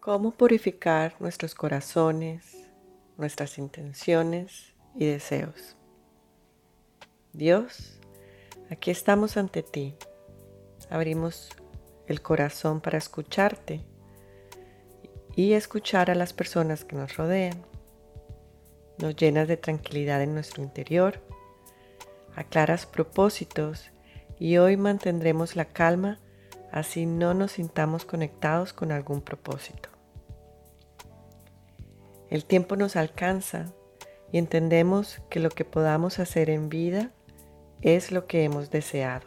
cómo purificar nuestros corazones, nuestras intenciones y deseos. Dios, aquí estamos ante ti. Abrimos el corazón para escucharte y escuchar a las personas que nos rodean. Nos llenas de tranquilidad en nuestro interior, aclaras propósitos y hoy mantendremos la calma así no nos sintamos conectados con algún propósito. El tiempo nos alcanza y entendemos que lo que podamos hacer en vida es lo que hemos deseado.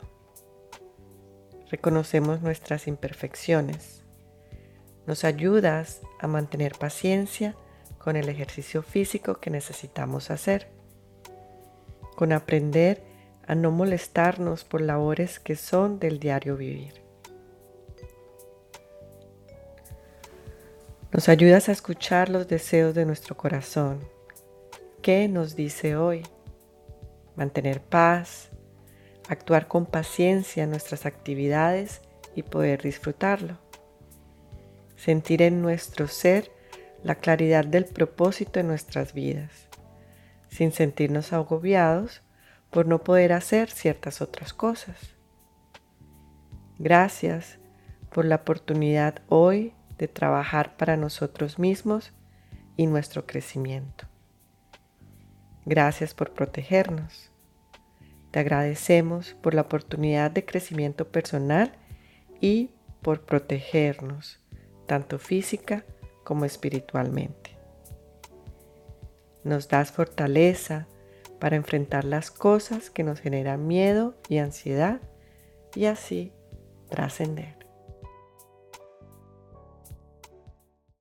Reconocemos nuestras imperfecciones. Nos ayudas a mantener paciencia con el ejercicio físico que necesitamos hacer, con aprender a no molestarnos por labores que son del diario vivir. Nos ayudas a escuchar los deseos de nuestro corazón. ¿Qué nos dice hoy? Mantener paz, actuar con paciencia en nuestras actividades y poder disfrutarlo. Sentir en nuestro ser la claridad del propósito en nuestras vidas, sin sentirnos agobiados por no poder hacer ciertas otras cosas. Gracias por la oportunidad hoy de trabajar para nosotros mismos y nuestro crecimiento. Gracias por protegernos. Te agradecemos por la oportunidad de crecimiento personal y por protegernos, tanto física como espiritualmente. Nos das fortaleza para enfrentar las cosas que nos generan miedo y ansiedad y así trascender.